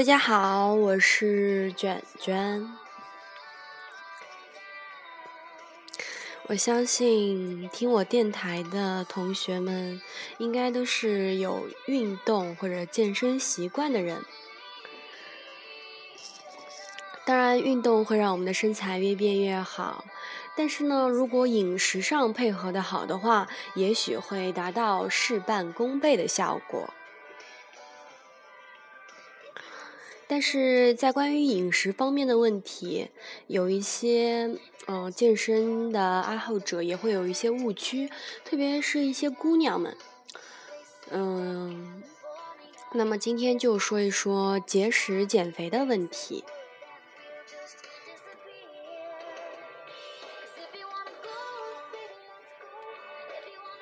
大家好，我是卷卷。我相信听我电台的同学们，应该都是有运动或者健身习惯的人。当然，运动会让我们的身材越变越好，但是呢，如果饮食上配合的好的话，也许会达到事半功倍的效果。但是在关于饮食方面的问题，有一些嗯、呃健身的爱好者也会有一些误区，特别是一些姑娘们。嗯，那么今天就说一说节食减肥的问题。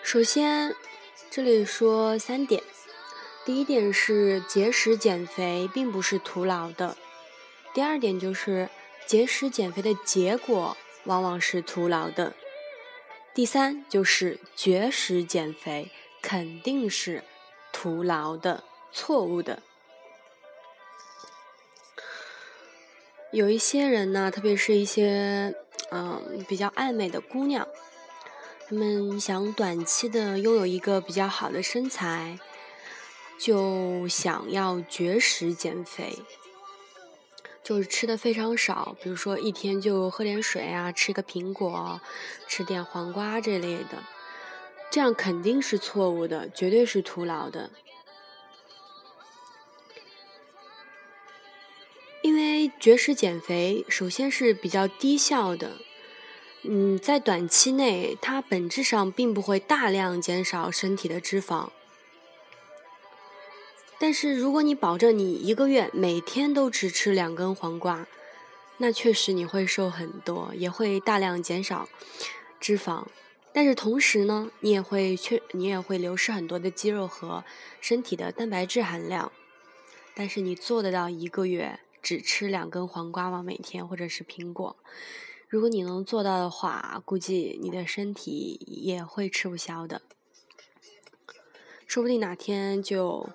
首先，这里说三点。第一点是节食减肥并不是徒劳的。第二点就是节食减肥的结果往往是徒劳的。第三就是绝食减肥肯定是徒劳的、错误的。有一些人呢，特别是一些嗯比较爱美的姑娘，她们想短期的拥有一个比较好的身材，就想要绝食减肥，就是吃的非常少，比如说一天就喝点水啊，吃个苹果，吃点黄瓜这类的，这样肯定是错误的，绝对是徒劳的。因为绝食减肥，首先是比较低效的，嗯，在短期内，它本质上并不会大量减少身体的脂肪。但是如果你保证你一个月每天都只吃两根黄瓜，那确实你会瘦很多，也会大量减少脂肪。但是同时呢，你也会缺，你也会流失很多的肌肉和身体的蛋白质含量。但是你做得到一个月只吃两根黄瓜吗？每天或者是苹果？如果你能做到的话，估计你的身体也会吃不消的，说不定哪天就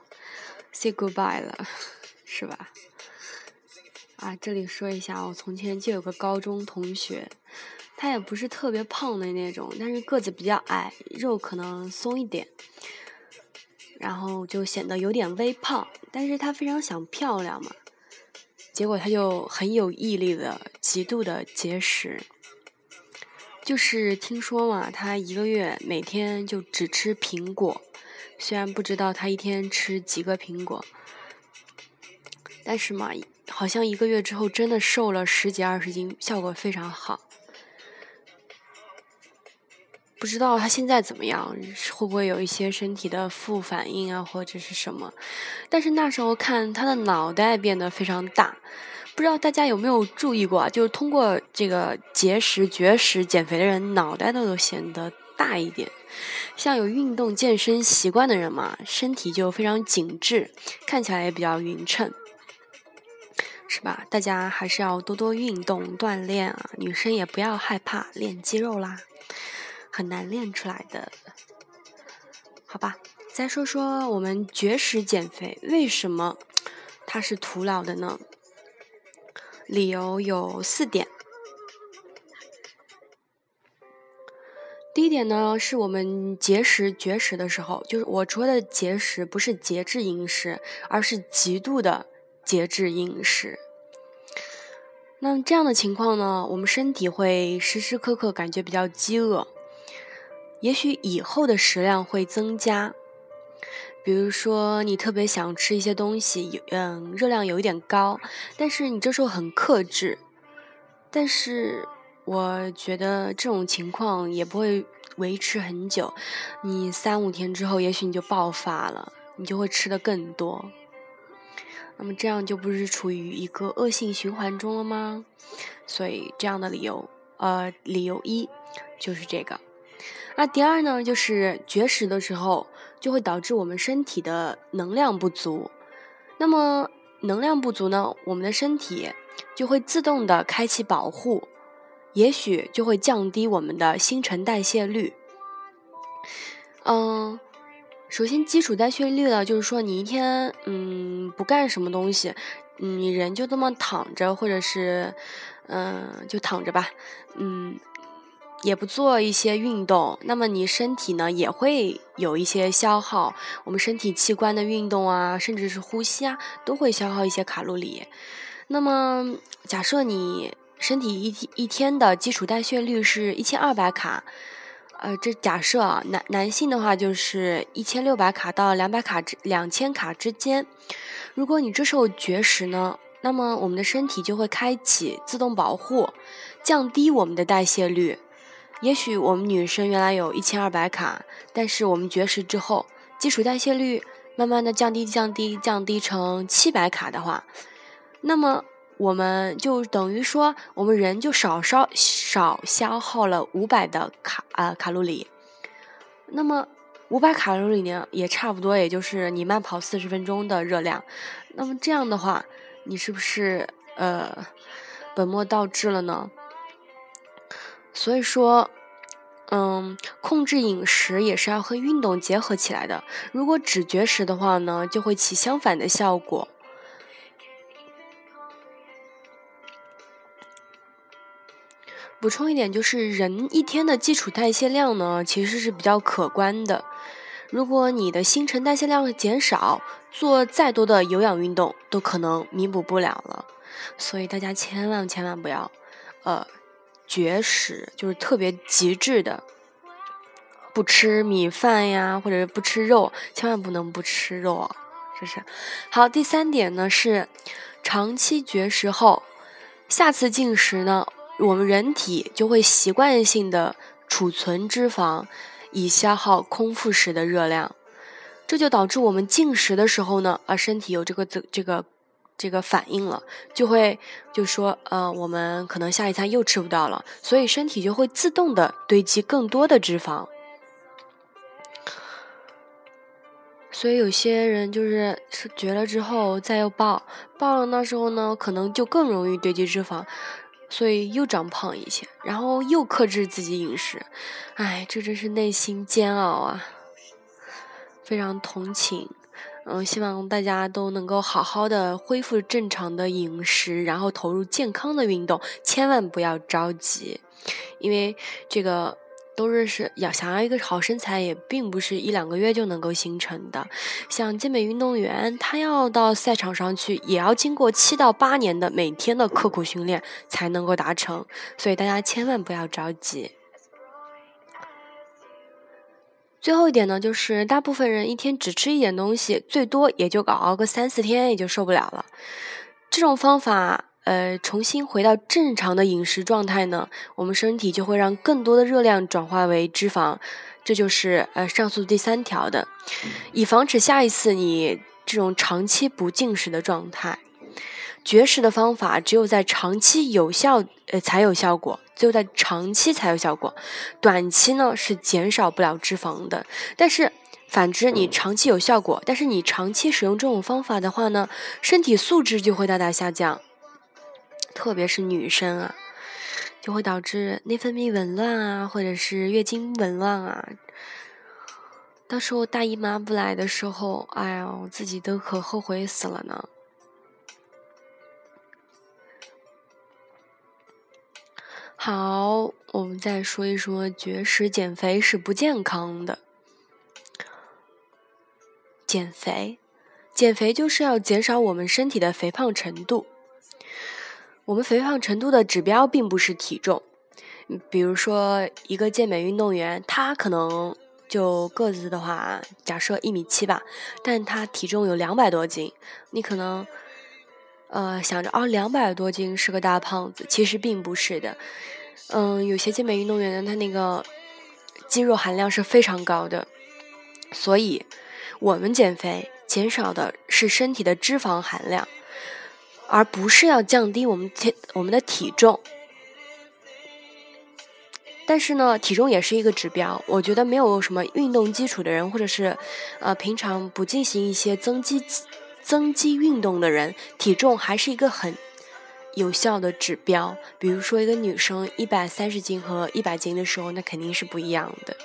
say goodbye 了，是吧？啊，这里说一下，我从前就有个高中同学，他也不是特别胖的那种，但是个子比较矮，肉可能松一点，然后就显得有点微胖，但是他非常想漂亮嘛，结果他就很有毅力的极度的节食，就是听说嘛，他一个月每天就只吃苹果，虽然不知道他一天吃几个苹果，但是嘛，好像一个月之后真的瘦了十几二十斤，效果非常好。不知道他现在怎么样，会不会有一些身体的副反应啊，或者是什么？但是那时候看他的脑袋变得非常大，不知道大家有没有注意过啊？就是通过这个节食、绝食减肥的人，脑袋都都显得大一点。像有运动健身习惯的人嘛，身体就非常紧致，看起来也比较匀称，是吧？大家还是要多多运动锻炼啊，女生也不要害怕练肌肉啦。很难练出来的，好吧？再说说我们绝食减肥，为什么它是徒劳的呢？理由有四点。第一点呢，是我们节食绝食的时候，就是我说的节食，不是节制饮食，而是极度的节制饮食。那这样的情况呢，我们身体会时时刻刻感觉比较饥饿。也许以后的食量会增加，比如说你特别想吃一些东西，嗯，热量有一点高，但是你这时候很克制。但是我觉得这种情况也不会维持很久，你三五天之后，也许你就爆发了，你就会吃的更多。那么这样就不是处于一个恶性循环中了吗？所以这样的理由，呃，理由一就是这个。那第二呢，就是绝食的时候就会导致我们身体的能量不足。那么能量不足呢，我们的身体就会自动的开启保护，也许就会降低我们的新陈代谢率。嗯，首先基础代谢率呢，就是说你一天嗯不干什么东西，你人就这么躺着，或者是嗯就躺着吧，嗯。也不做一些运动，那么你身体呢也会有一些消耗。我们身体器官的运动啊，甚至是呼吸啊，都会消耗一些卡路里。那么假设你身体一一天的基础代谢率是一千二百卡，呃，这假设啊，男男性的话就是一千六百卡到两百卡之两千卡之间。如果你这时候绝食呢，那么我们的身体就会开启自动保护，降低我们的代谢率。也许我们女生原来有一千二百卡，但是我们绝食之后，基础代谢率慢慢的降低、降低、降低成七百卡的话，那么我们就等于说，我们人就少烧少消耗了五百的卡啊卡路里。那么五百卡路里呢，也差不多，也就是你慢跑四十分钟的热量。那么这样的话，你是不是呃本末倒置了呢？所以说，嗯，控制饮食也是要和运动结合起来的。如果只绝食的话呢，就会起相反的效果。补充一点，就是人一天的基础代谢量呢，其实是比较可观的。如果你的新陈代谢量减少，做再多的有氧运动都可能弥补不了了。所以大家千万千万不要，呃。绝食就是特别极致的，不吃米饭呀，或者是不吃肉，千万不能不吃肉啊！这是好。第三点呢是，长期绝食后，下次进食呢，我们人体就会习惯性的储存脂肪，以消耗空腹时的热量，这就导致我们进食的时候呢，啊，身体有这个这这个。这个反应了，就会就说，呃，我们可能下一餐又吃不到了，所以身体就会自动的堆积更多的脂肪。所以有些人就是绝了之后再又暴，暴了那时候呢，可能就更容易堆积脂肪，所以又长胖一些，然后又克制自己饮食，哎，这真是内心煎熬啊，非常同情。嗯，希望大家都能够好好的恢复正常的饮食，然后投入健康的运动，千万不要着急，因为这个都是是要想要一个好身材，也并不是一两个月就能够形成的。像健美运动员，他要到赛场上去，也要经过七到八年的每天的刻苦训练才能够达成，所以大家千万不要着急。最后一点呢，就是大部分人一天只吃一点东西，最多也就熬个三四天，也就受不了了。这种方法，呃，重新回到正常的饮食状态呢，我们身体就会让更多的热量转化为脂肪。这就是呃上述第三条的，以防止下一次你这种长期不进食的状态。绝食的方法只有在长期有效，呃，才有效果。只有在长期才有效果，短期呢是减少不了脂肪的。但是反之，你长期有效果，但是你长期使用这种方法的话呢，身体素质就会大大下降。特别是女生啊，就会导致内分泌紊乱啊，或者是月经紊乱啊。到时候大姨妈不来的时候，哎呀，我自己都可后悔死了呢。好，我们再说一说绝食减肥是不健康的。减肥，减肥就是要减少我们身体的肥胖程度。我们肥胖程度的指标并不是体重，比如说一个健美运动员，他可能就个子的话，假设一米七吧，但他体重有两百多斤，你可能。呃，想着哦，两百多斤是个大胖子，其实并不是的。嗯，有些健美运动员，他那个肌肉含量是非常高的，所以我们减肥减少的是身体的脂肪含量，而不是要降低我们体我们的体重。但是呢，体重也是一个指标。我觉得没有什么运动基础的人，或者是呃平常不进行一些增肌增肌运动的人，体重还是一个很有效的指标。比如说，一个女生一百三十斤和一百斤的时候，那肯定是不一样的。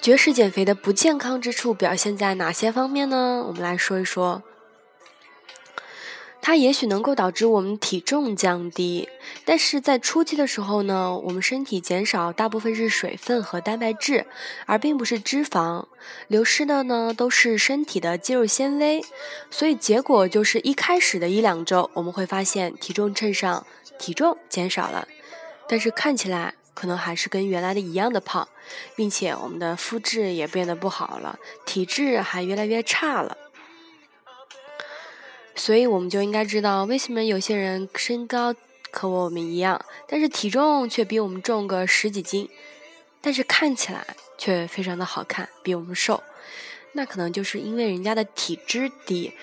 绝食减肥的不健康之处表现在哪些方面呢？我们来说一说。它也许能够导致我们体重降低，但是在初期的时候呢，我们身体减少大部分是水分和蛋白质，而并不是脂肪，流失的呢都是身体的肌肉纤维，所以结果就是一开始的一两周，我们会发现体重秤上体重减少了，但是看起来可能还是跟原来的一样的胖，并且我们的肤质也变得不好了，体质还越来越差了。所以我们就应该知道，为什么有些人身高和我们一样，但是体重却比我们重个十几斤，但是看起来却非常的好看，比我们瘦。那可能就是因为人家的体脂低，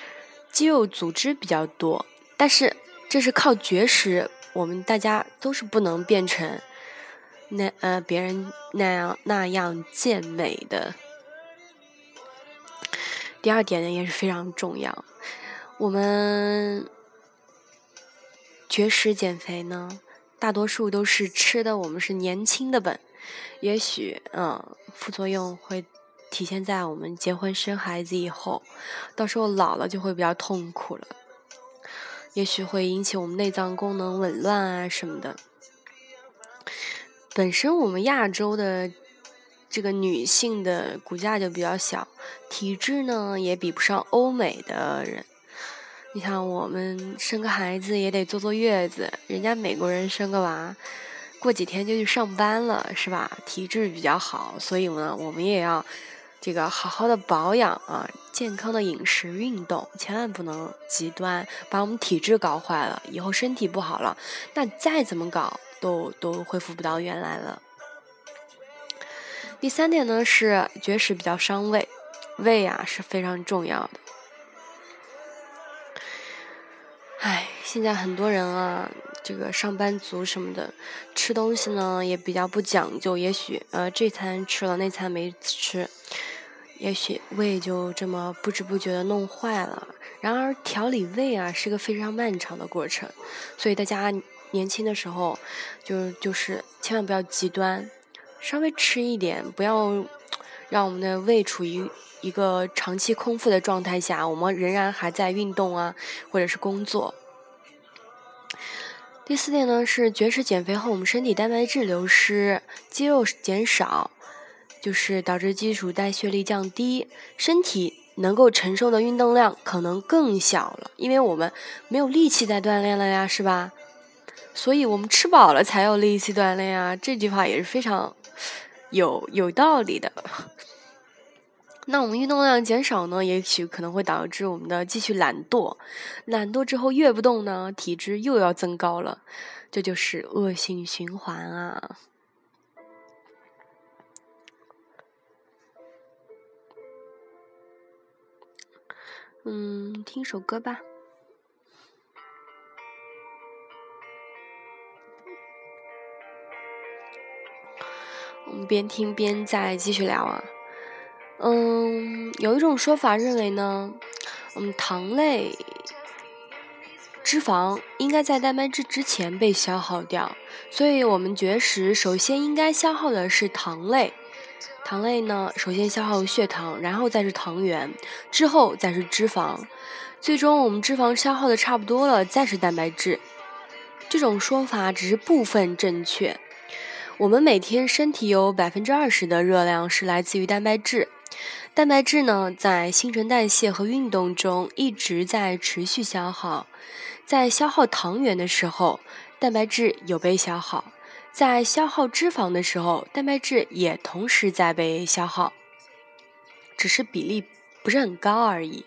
肌肉组织比较多。但是这是靠绝食，我们大家都是不能变成那呃别人那样那样健美的。第二点呢也是非常重要。我们绝食减肥呢，大多数都是吃的我们是年轻的本，也许嗯副作用会体现在我们结婚生孩子以后，到时候老了就会比较痛苦了，也许会引起我们内脏功能紊乱啊什么的。本身我们亚洲的这个女性的骨架就比较小，体质呢也比不上欧美的人。你像我们生个孩子也得坐坐月子，人家美国人生个娃，过几天就去上班了，是吧？体质比较好，所以呢，我们也要这个好好的保养啊，健康的饮食、运动，千万不能极端，把我们体质搞坏了，以后身体不好了，那再怎么搞都都恢复不到原来了。第三点呢是绝食比较伤胃，胃啊是非常重要的。唉，现在很多人啊，这个上班族什么的，吃东西呢也比较不讲究。也许呃这餐吃了，那餐没吃，也许胃就这么不知不觉的弄坏了。然而调理胃啊是个非常漫长的过程，所以大家年轻的时候就就是千万不要极端，稍微吃一点，不要让我们的胃处于。一个长期空腹的状态下，我们仍然还在运动啊，或者是工作。第四点呢是绝食减肥后，我们身体蛋白质流失，肌肉减少，就是导致基础代谢率降低，身体能够承受的运动量可能更小了，因为我们没有力气在锻炼了呀，是吧？所以我们吃饱了才有力气锻炼啊，这句话也是非常有有道理的。那我们运动量减少呢，也许可能会导致我们的继续懒惰，懒惰之后越不动呢，体质又要增高了，这就是恶性循环啊。嗯，听首歌吧，我们边听边再继续聊啊。嗯，有一种说法认为呢，嗯，糖类、脂肪应该在蛋白质之前被消耗掉，所以我们绝食首先应该消耗的是糖类。糖类呢，首先消耗血糖，然后再是糖原，之后再是脂肪，最终我们脂肪消耗的差不多了，再是蛋白质。这种说法只是部分正确。我们每天身体有百分之二十的热量是来自于蛋白质。蛋白质呢，在新陈代谢和运动中一直在持续消耗，在消耗糖原的时候，蛋白质有被消耗；在消耗脂肪的时候，蛋白质也同时在被消耗，只是比例不是很高而已。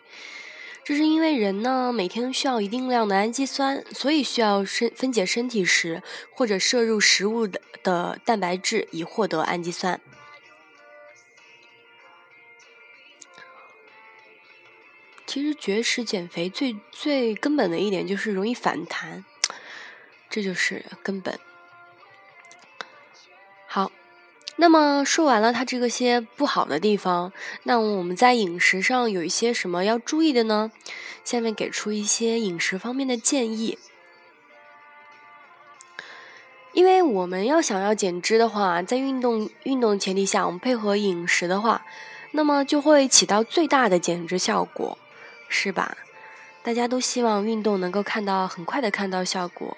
这是因为人呢每天需要一定量的氨基酸，所以需要身分解身体时或者摄入食物的的蛋白质以获得氨基酸。其实绝食减肥最最根本的一点就是容易反弹，这就是根本。那么说完了它这个些不好的地方，那我们在饮食上有一些什么要注意的呢？下面给出一些饮食方面的建议。因为我们要想要减脂的话，在运动运动前提下，我们配合饮食的话，那么就会起到最大的减脂效果，是吧？大家都希望运动能够看到很快的看到效果，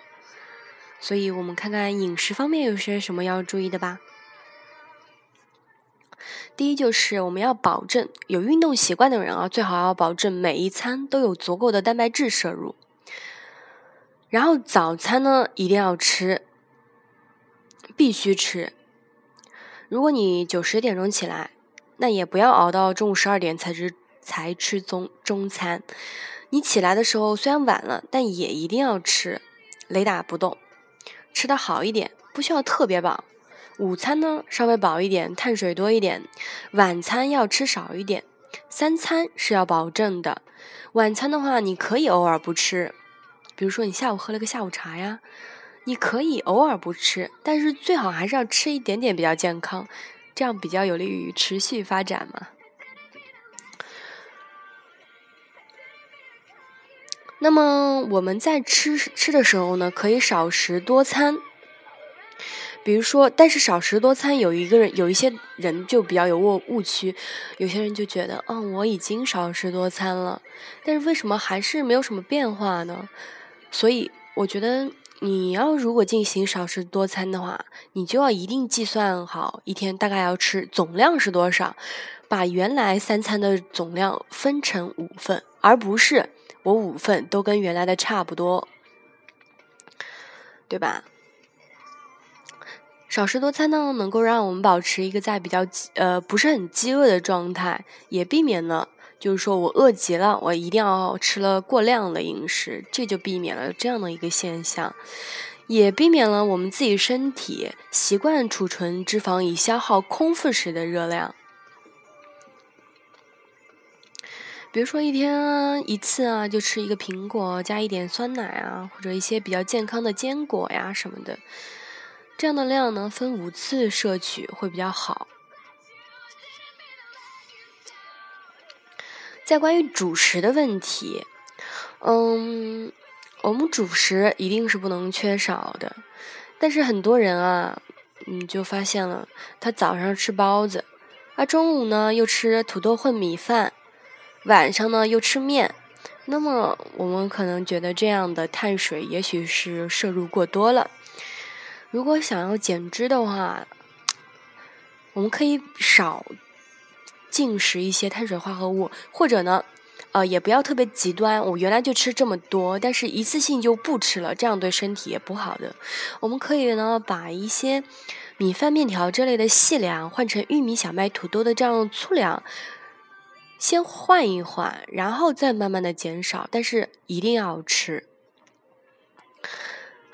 所以我们看看饮食方面有些什么要注意的吧。第一就是我们要保证有运动习惯的人啊，最好要保证每一餐都有足够的蛋白质摄入，然后早餐呢一定要吃。必须吃。如果你九十点钟起来，那也不要熬到中午十二点才吃才吃中中餐。你起来的时候虽然晚了，但也一定要吃，雷打不动。吃的好一点，不需要特别饱。午餐呢稍微饱一点，碳水多一点。晚餐要吃少一点。三餐是要保证的。晚餐的话，你可以偶尔不吃，比如说你下午喝了个下午茶呀。你可以偶尔不吃，但是最好还是要吃一点点比较健康，这样比较有利于持续发展嘛。那么我们在吃吃的时候呢，可以少食多餐。比如说，但是少食多餐有一个人有一些人就比较有误误区，有些人就觉得，嗯，我已经少食多餐了，但是为什么还是没有什么变化呢？所以我觉得。你要如果进行少食多餐的话，你就要一定计算好一天大概要吃总量是多少，把原来三餐的总量分成五份，而不是我五份都跟原来的差不多，对吧？少食多餐呢，能够让我们保持一个在比较呃不是很饥饿的状态，也避免了。就是说我饿极了，我一定要吃了过量的饮食，这就避免了这样的一个现象，也避免了我们自己身体习惯储存脂肪以消耗空腹时的热量。比如说一天一次啊，就吃一个苹果，加一点酸奶啊，或者一些比较健康的坚果呀什么的，这样的量呢，分五次摄取会比较好。在关于主食的问题，嗯，我们主食一定是不能缺少的。但是很多人啊，嗯，就发现了，他早上吃包子，啊，中午呢又吃土豆混米饭，晚上呢又吃面。那么我们可能觉得这样的碳水也许是摄入过多了。如果想要减脂的话，我们可以少。进食一些碳水化合物，或者呢，呃，也不要特别极端。我原来就吃这么多，但是一次性就不吃了，这样对身体也不好的。我们可以呢，把一些米饭、面条这类的细粮换成玉米、小麦、土豆的这样粗粮，先换一换，然后再慢慢的减少，但是一定要吃。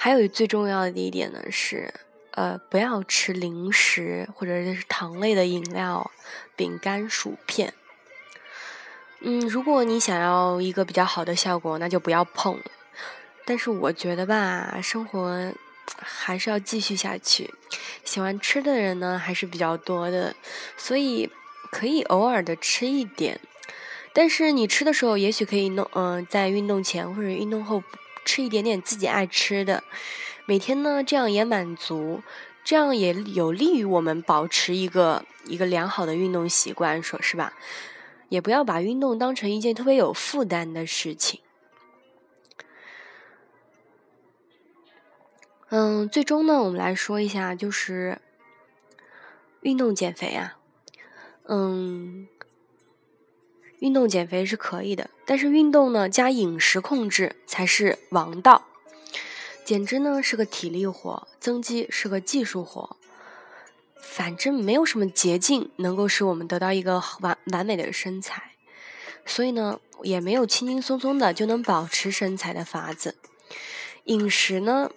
还有最重要的一点呢是。呃，不要吃零食或者是糖类的饮料、饼干、薯片。嗯，如果你想要一个比较好的效果，那就不要碰。但是我觉得吧，生活还是要继续下去。喜欢吃的人呢还是比较多的，所以可以偶尔的吃一点。但是你吃的时候，也许可以弄，嗯，在运动前或者运动后吃一点点自己爱吃的。每天呢，这样也满足，这样也有利于我们保持一个一个良好的运动习惯，说是吧？也不要把运动当成一件特别有负担的事情。嗯，最终呢，我们来说一下，就是运动减肥啊。嗯，运动减肥是可以的，但是运动呢加饮食控制才是王道。减脂呢是个体力活，增肌是个技术活，反正没有什么捷径能够使我们得到一个完完美的身材，所以呢，也没有轻轻松松的就能保持身材的法子。饮食呢，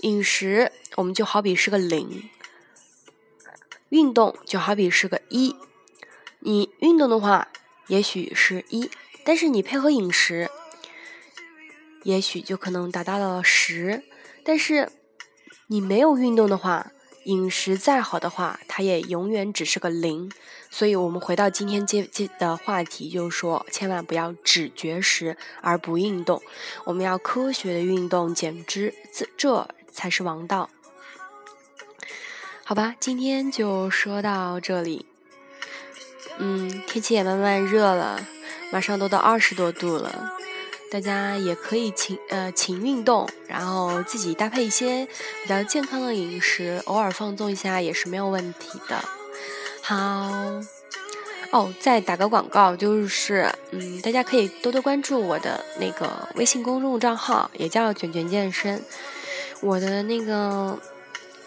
饮食我们就好比是个零，运动就好比是个一。你运动的话，也许是一，但是你配合饮食。也许就可能达到了十，但是你没有运动的话，饮食再好的话，它也永远只是个零。所以，我们回到今天接接的话题，就是说，千万不要只绝食而不运动，我们要科学的运动减脂，这这才是王道。好吧，今天就说到这里。嗯，天气也慢慢热了，马上都到二十多度了。大家也可以勤呃勤运动，然后自己搭配一些比较健康的饮食，偶尔放纵一下也是没有问题的。好，哦，再打个广告，就是嗯，大家可以多多关注我的那个微信公众账号，也叫卷卷健身。我的那个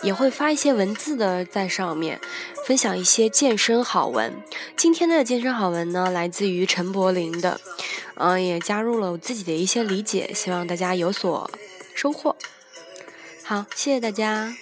也会发一些文字的在上面。分享一些健身好文。今天的健身好文呢，来自于陈柏霖的，嗯，也加入了我自己的一些理解，希望大家有所收获。好，谢谢大家。